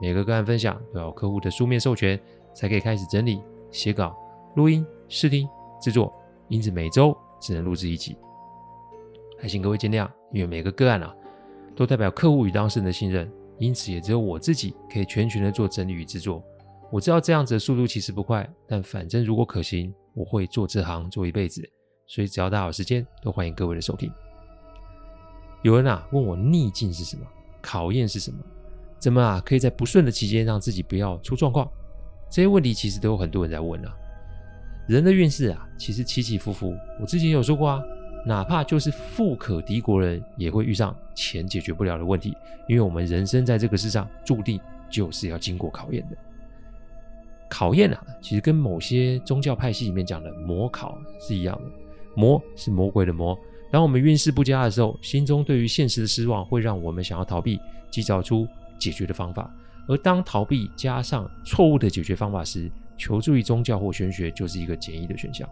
每个个案分享都要客户的书面授权，才可以开始整理、写稿、录音、试听、制作，因此每周只能录制一集，还请各位见谅。因为每个个案啊，都代表客户与当事人的信任，因此也只有我自己可以全权的做整理与制作。我知道这样子的速度其实不快，但反正如果可行，我会做这行做一辈子，所以只要大家有时间，都欢迎各位的收听。有人啊问我逆境是什么，考验是什么？怎么啊，可以在不顺的期间让自己不要出状况？这些问题其实都有很多人在问啊。人的运势啊，其实起起伏伏。我之前有说过啊，哪怕就是富可敌国人，也会遇上钱解决不了的问题。因为我们人生在这个世上，注定就是要经过考验的。考验啊，其实跟某些宗教派系里面讲的魔考是一样的。魔是魔鬼的魔。当我们运势不佳的时候，心中对于现实的失望，会让我们想要逃避，及找出解决的方法，而当逃避加上错误的解决方法时，求助于宗教或玄学就是一个简易的选项。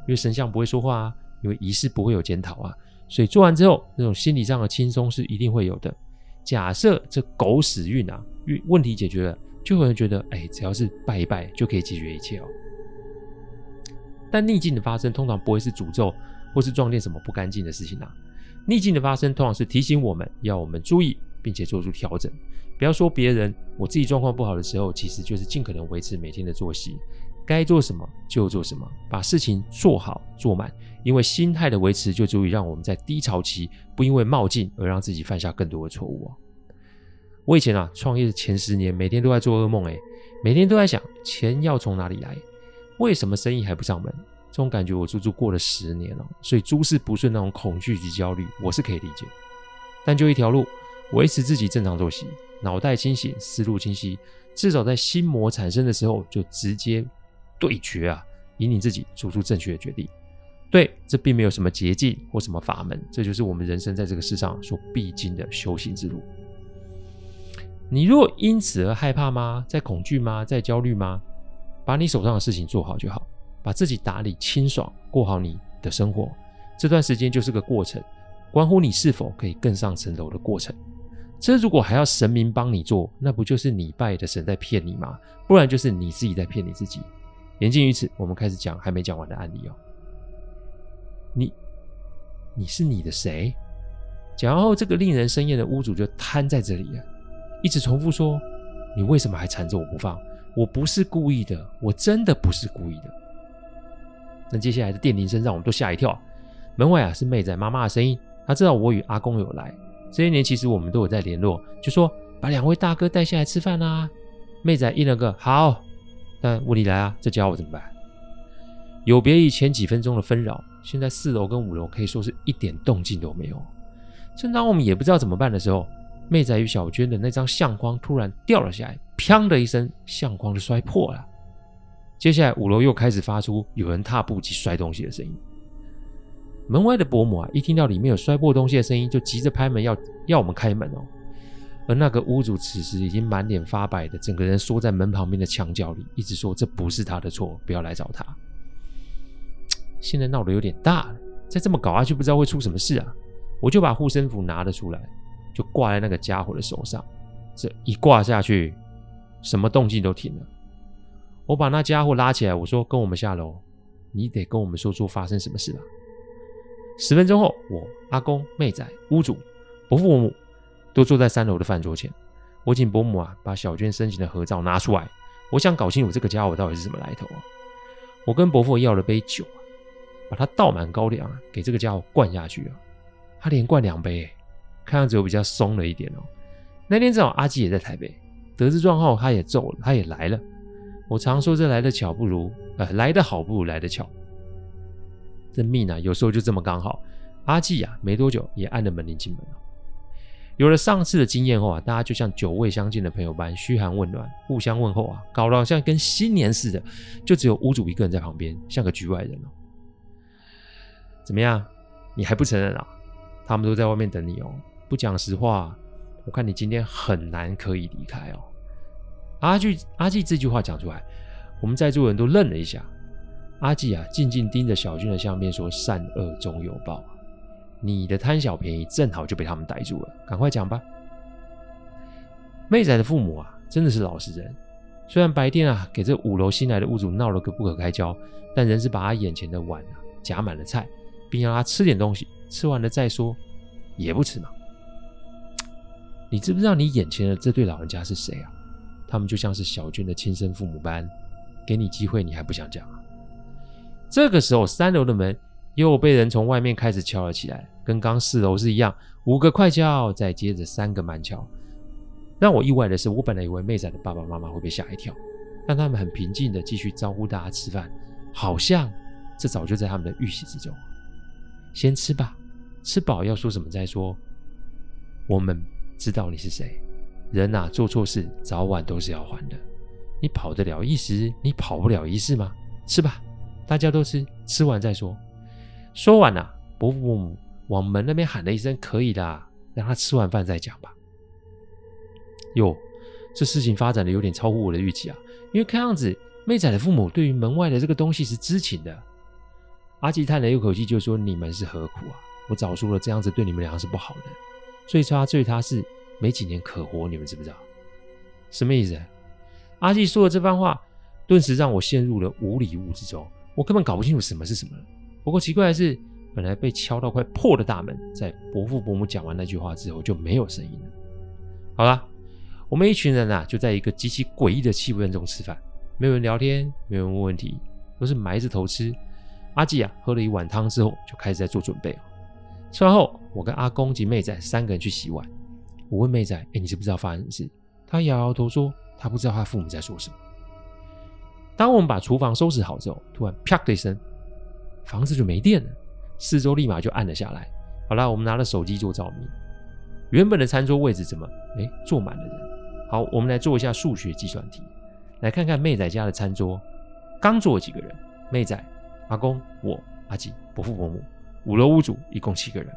因为神像不会说话啊，因为仪式不会有检讨啊，所以做完之后，那种心理上的轻松是一定会有的。假设这狗屎运啊，运问题解决了，就有人觉得，哎，只要是拜一拜就可以解决一切哦。但逆境的发生通常不会是诅咒或是撞见什么不干净的事情啊，逆境的发生通常是提醒我们要我们注意。并且做出调整，不要说别人，我自己状况不好的时候，其实就是尽可能维持每天的作息，该做什么就做什么，把事情做好做满，因为心态的维持就足以让我们在低潮期不因为冒进而让自己犯下更多的错误哦。我以前啊创业的前十年，每天都在做噩梦，诶，每天都在想钱要从哪里来，为什么生意还不上门？这种感觉我足足过了十年了，所以诸事不顺那种恐惧及焦虑，我是可以理解，但就一条路。维持自己正常作息，脑袋清醒，思路清晰，至少在心魔产生的时候就直接对决啊，引领自己做出正确的决定。对，这并没有什么捷径或什么法门，这就是我们人生在这个世上所必经的修行之路。你若因此而害怕吗？在恐惧吗？在焦虑吗？把你手上的事情做好就好，把自己打理清爽，过好你的生活。这段时间就是个过程，关乎你是否可以更上层楼的过程。这如果还要神明帮你做，那不就是你拜的神在骗你吗？不然就是你自己在骗你自己。言尽于此，我们开始讲还没讲完的案例哦。你，你是你的谁？讲完后，这个令人生厌的屋主就瘫在这里了，一直重复说：“你为什么还缠着我不放？我不是故意的，我真的不是故意的。”那接下来的电铃声让我们都吓一跳，门外啊是妹仔妈妈的声音，她知道我与阿公有来。这些年其实我们都有在联络，就说把两位大哥带下来吃饭啊。妹仔应了个好，但问题来啊，这家伙怎么办？有别于前几分钟的纷扰，现在四楼跟五楼可以说是一点动静都没有。正当我们也不知道怎么办的时候，妹仔与小娟的那张相框突然掉了下来，砰的一声，相框就摔破了。接下来五楼又开始发出有人踏步及摔东西的声音。门外的伯母啊，一听到里面有摔破东西的声音，就急着拍门要要我们开门哦。而那个屋主此时已经满脸发白的，整个人缩在门旁边的墙角里，一直说这不是他的错，不要来找他。现在闹得有点大了，再这么搞下去，不知道会出什么事啊！我就把护身符拿了出来，就挂在那个家伙的手上。这一挂下去，什么动静都停了。我把那家伙拉起来，我说：“跟我们下楼，你得跟我们说说发生什么事了。”十分钟后，我阿公、妹仔、屋主、伯父、伯母都坐在三楼的饭桌前。我请伯母啊，把小娟生前的合照拿出来。我想搞清楚这个家伙到底是什么来头啊！我跟伯父要了杯酒啊，把它倒满高粱啊，给这个家伙灌下去啊。他连灌两杯，看样子我比较松了一点哦。那天正好阿基也在台北，得知状后他也走了，他也来了。我常说这来得巧不如，呃，来得好不如来得巧。这命啊，有时候就这么刚好。阿季啊，没多久也按了门铃进门了。有了上次的经验后啊，大家就像久未相见的朋友般嘘寒问暖，互相问候啊，搞得好像跟新年似的。就只有屋主一个人在旁边，像个局外人哦。怎么样？你还不承认啊？他们都在外面等你哦。不讲实话，我看你今天很难可以离开哦。阿季阿季这句话讲出来，我们在座人都愣了一下。阿季啊，静静盯着小俊的相片说：“善恶终有报。”你的贪小便宜正好就被他们逮住了，赶快讲吧。妹仔的父母啊，真的是老实人。虽然白天啊给这五楼新来的屋主闹了个不可开交，但仍是把他眼前的碗啊夹满了菜，并让他吃点东西，吃完了再说，也不迟嘛。你知不知道你眼前的这对老人家是谁啊？他们就像是小娟的亲生父母般，给你机会你还不想讲啊？这个时候，三楼的门。又被人从外面开始敲了起来，跟刚四楼是一样，五个快敲，再接着三个慢敲。让我意外的是，我本来以为妹仔的爸爸妈妈会被吓一跳，但他们很平静的继续招呼大家吃饭，好像这早就在他们的预习之中。先吃吧，吃饱要说什么再说。我们知道你是谁，人呐，做错事早晚都是要还的。你跑得了一时，你跑不了一世吗？吃吧，大家都吃，吃完再说。说完了，伯父伯母往门那边喊了一声：“可以的，让他吃完饭再讲吧。”哟，这事情发展的有点超乎我的预期啊！因为看样子妹仔的父母对于门外的这个东西是知情的。阿吉叹了一口气，就说：“你们是何苦啊？我早说了，这样子对你们俩是不好的。最差最差是没几年可活，你们知不知道？什么意思？”阿吉说的这番话，顿时让我陷入了五里雾之中，我根本搞不清楚什么是什么。不过奇怪的是，本来被敲到快破的大门，在伯父伯母讲完那句话之后就没有声音了。好了，我们一群人啊，就在一个极其诡异的气氛中吃饭，没有人聊天，没有人问问题，都是埋着头吃。阿季啊，喝了一碗汤之后，就开始在做准备。吃完后，我跟阿公及妹仔三个人去洗碗。我问妹仔：“哎，你知不知道发生什么事？”他摇摇头说：“他不知道他父母在说什么。”当我们把厨房收拾好之后，突然啪的一声。房子就没电了，四周立马就暗了下来。好啦，我们拿了手机做照明。原本的餐桌位置怎么哎坐满了人？好，我们来做一下数学计算题，来看看妹仔家的餐桌刚坐了几个人？妹仔、阿公、我、阿吉、伯父伯母，五楼屋主一共七个人。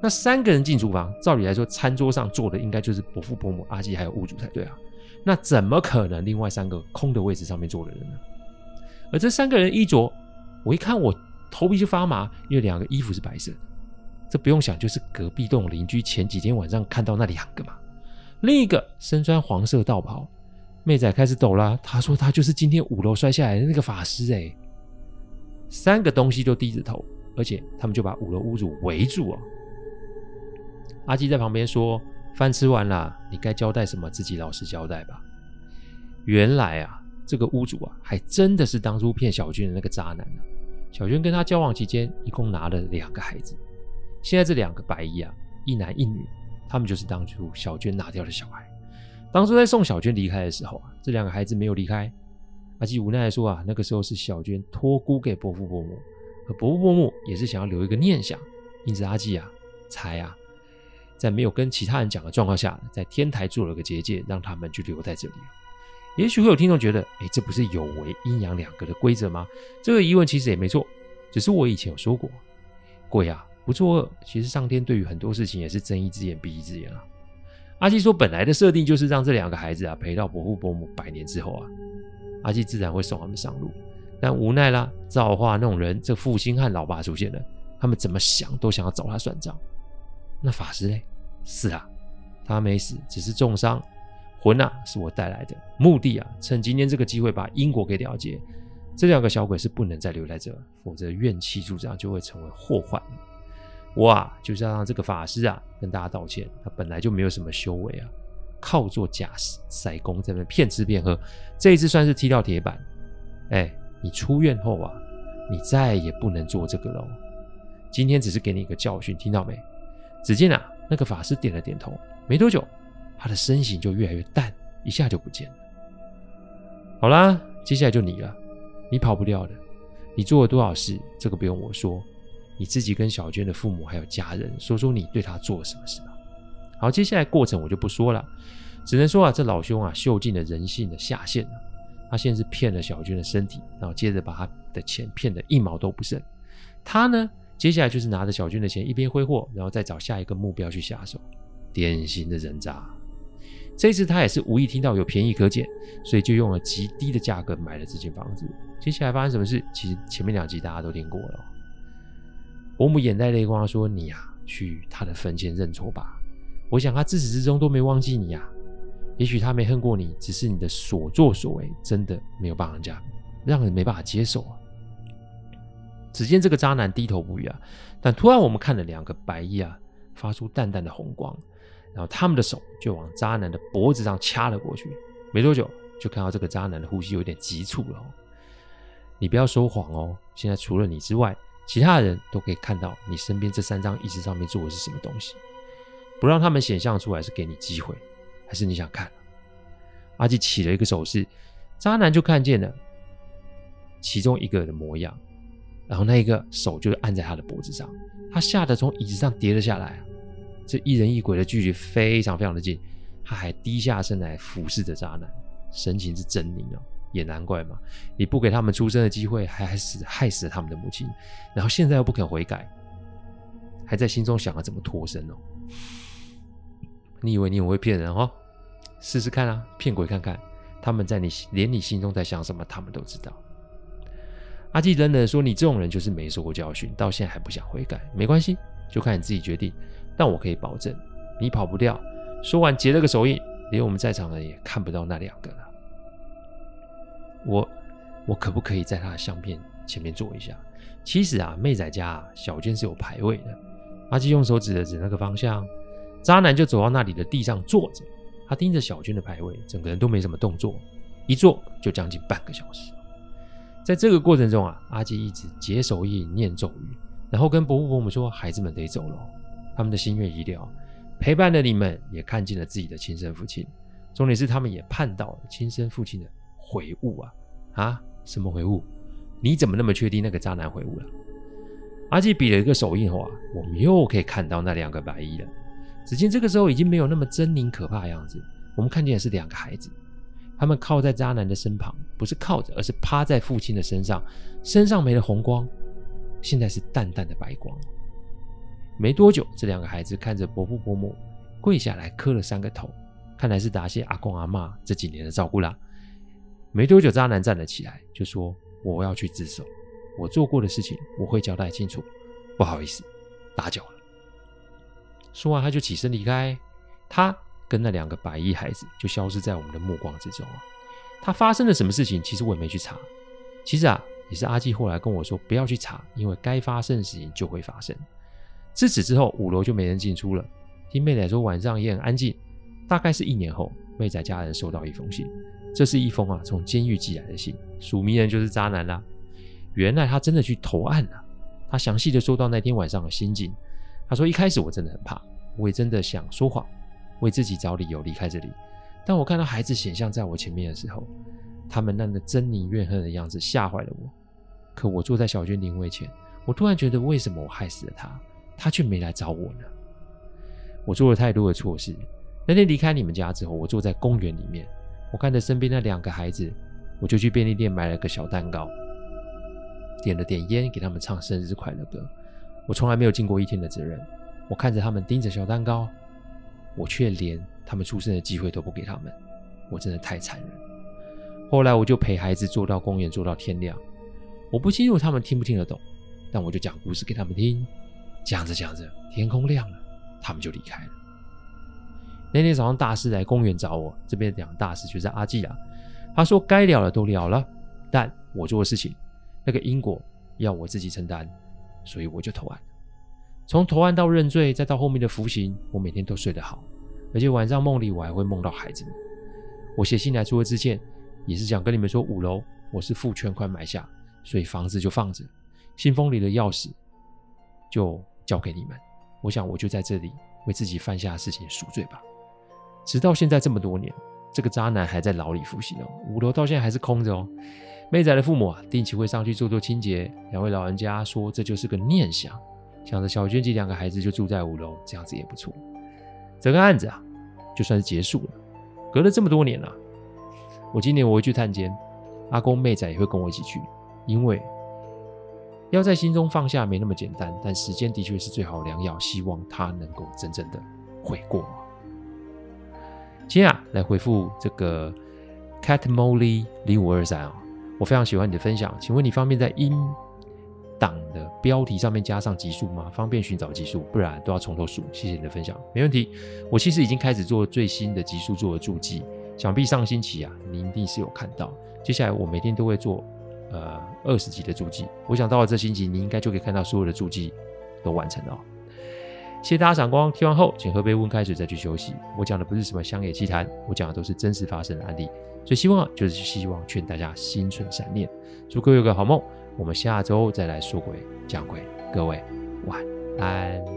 那三个人进厨房，照理来说，餐桌上坐的应该就是伯父伯母、阿吉还有屋主才对啊。那怎么可能另外三个空的位置上面坐的人呢？而这三个人衣着。我一看，我头皮就发麻，因为两个衣服是白色的，这不用想，就是隔壁栋邻居前几天晚上看到那两个嘛。另一个身穿黄色道袍，妹仔开始抖啦，他说他就是今天五楼摔下来的那个法师哎。三个东西都低着头，而且他们就把五楼屋主围住啊。阿基在旁边说：“饭吃完了，你该交代什么，自己老实交代吧。”原来啊，这个屋主啊，还真的是当初骗小娟的那个渣男、啊。小娟跟他交往期间，一共拿了两个孩子。现在这两个白衣啊，一男一女，他们就是当初小娟拿掉的小孩。当初在送小娟离开的时候啊，这两个孩子没有离开。阿基无奈说啊，那个时候是小娟托孤给伯父伯母，而伯父伯母也是想要留一个念想，因此阿基啊，才啊，在没有跟其他人讲的状况下，在天台做了个结界，让他们就留在这里。也许会有听众觉得，哎，这不是有违阴阳两隔的规则吗？这个疑问其实也没错，只是我以前有说过，鬼啊不作恶，其实上天对于很多事情也是睁一只眼闭一只眼啊。阿基说，本来的设定就是让这两个孩子啊陪到伯父伯母百年之后啊，阿基自然会送他们上路，但无奈啦，造化弄人，这负心汉老爸出现了，他们怎么想都想要找他算账。那法师呢？是啊，他没死，只是重伤。魂啊，是我带来的，目的啊，趁今天这个机会把因果给了结。这两个小鬼是不能再留在这，否则怨气助长就会成为祸患。我啊，就是要让这个法师啊跟大家道歉，他本来就没有什么修为啊，靠做假赛功在那骗吃骗喝，这一次算是踢到铁板。哎，你出院后啊，你再也不能做这个喽。今天只是给你一个教训，听到没？只见啊，那个法师点了点头，没多久。他的身形就越来越淡，一下就不见了。好啦，接下来就你了，你跑不掉的。你做了多少事，这个不用我说，你自己跟小娟的父母还有家人说说你对他做了什么事吧。好，接下来过程我就不说了，只能说啊，这老兄啊，秀尽了人性的下限了。他先是骗了小娟的身体，然后接着把他的钱骗得一毛都不剩。他呢，接下来就是拿着小军的钱，一边挥霍，然后再找下一个目标去下手。典型的人渣。这次他也是无意听到有便宜可捡，所以就用了极低的价格买了这间房子。接下来发生什么事？其实前面两集大家都听过了。伯母眼带泪光说：“你呀、啊，去他的坟前认错吧。我想他自始至终都没忘记你呀、啊。也许他没恨过你，只是你的所作所为真的没有帮人家，让人没办法接受啊。”只见这个渣男低头不语啊，但突然我们看了两个白衣啊，发出淡淡的红光。然后他们的手就往渣男的脖子上掐了过去，没多久就看到这个渣男的呼吸有点急促了。你不要说谎哦，现在除了你之外，其他人都可以看到你身边这三张椅子上面坐的是什么东西。不让他们显象出来是给你机会，还是你想看？阿基起了一个手势，渣男就看见了其中一个人的模样，然后那一个手就按在他的脖子上，他吓得从椅子上跌了下来。这一人一鬼的距离非常非常的近，他还低下身来俯视着渣男，神情是狰狞哦，也难怪嘛，你不给他们出生的机会，还还死害死了他们的母亲，然后现在又不肯悔改，还在心中想着怎么脱身哦。你以为你很会骗人哦？试试看啊，骗鬼看看，他们在你连你心中在想什么，他们都知道。阿基冷冷说：“你这种人就是没受过教训，到现在还不想悔改，没关系，就看你自己决定。”但我可以保证，你跑不掉。说完，结了个手印，连我们在场的人也看不到那两个了。我，我可不可以在他的相片前面坐一下？其实啊，妹仔家啊，小娟是有牌位的。阿基用手指了指那个方向，渣男就走到那里的地上坐着。他盯着小娟的牌位，整个人都没什么动作，一坐就将近半个小时。在这个过程中啊，阿基一直解手印、念咒语，然后跟伯父伯母说：“孩子们得走了。”他们的心愿已了，陪伴的你们也看见了自己的亲生父亲。重点是，他们也盼到了亲生父亲的悔悟啊！啊，什么悔悟？你怎么那么确定那个渣男悔悟了？阿基比了一个手印后啊，我们又可以看到那两个白衣了。只见这个时候已经没有那么狰狞可怕的样子，我们看见的是两个孩子，他们靠在渣男的身旁，不是靠着，而是趴在父亲的身上，身上没了红光，现在是淡淡的白光。没多久，这两个孩子看着伯父伯母跪下来磕了三个头，看来是答谢阿公阿嬷这几年的照顾啦。没多久，渣男站了起来，就说：“我要去自首，我做过的事情我会交代清楚，不好意思，打搅了。”说完，他就起身离开。他跟那两个白衣孩子就消失在我们的目光之中啊。他发生了什么事情？其实我也没去查。其实啊，也是阿基后来跟我说不要去查，因为该发生的事情就会发生。自此之后，五楼就没人进出了。听妹仔说，晚上也很安静。大概是一年后，妹仔家人收到一封信，这是一封啊从监狱寄来的信，署名人就是渣男啦。原来他真的去投案了。他详细的说到那天晚上的心境。他说：“一开始我真的很怕，我也真的想说谎，为自己找理由离开这里。当我看到孩子显像在我前面的时候，他们那个狰狞怨恨的样子吓坏了我。可我坐在小娟灵位前，我突然觉得，为什么我害死了她？”他却没来找我呢。我做了太多的错事。那天离开你们家之后，我坐在公园里面，我看着身边那两个孩子，我就去便利店买了个小蛋糕，点了点烟，给他们唱生日快乐歌。我从来没有尽过一天的责任。我看着他们盯着小蛋糕，我却连他们出生的机会都不给他们。我真的太残忍。后来我就陪孩子坐到公园，坐到天亮。我不清楚他们听不听得懂，但我就讲故事给他们听。讲着讲着，天空亮了，他们就离开了。那天早上，大师来公园找我，这边讲大师就是阿季啊。他说该了的都了了，但我做的事情，那个因果要我自己承担，所以我就投案。从投案到认罪，再到后面的服刑，我每天都睡得好，而且晚上梦里我还会梦到孩子们。我写信来除了致歉，也是想跟你们说，五楼我是付全款买下，所以房子就放着，信封里的钥匙就。交给你们，我想我就在这里为自己犯下的事情赎罪吧。直到现在这么多年，这个渣男还在牢里服刑哦。五楼到现在还是空着哦。妹仔的父母啊，定期会上去做做清洁。两位老人家说这就是个念想，想着小娟及两个孩子就住在五楼，这样子也不错。整个案子啊，就算是结束了。隔了这么多年了，我今年我会去探监，阿公妹仔也会跟我一起去，因为要在心中放下没那么简单，但时间的确是最好良药，希望他能够真正的悔过。今天啊，来回复这个 Cat Molly 零五二三啊，我非常喜欢你的分享，请问你方便在音档的标题上面加上集数吗？方便寻找集数，不然都要从头数。谢谢你的分享，没问题。我其实已经开始做最新的集数做的注记，想必上星期啊，你一定是有看到。接下来我每天都会做呃二十集的注记，我想到了这星期你应该就可以看到所有的注记都完成了。谢谢大家赏光，听完后请喝杯温开水再去休息。我讲的不是什么乡野奇谈，我讲的都是真实发生的案例，所以希望就是希望劝大家心存善念，祝各位有个好梦。我们下周再来说鬼讲鬼，各位晚安。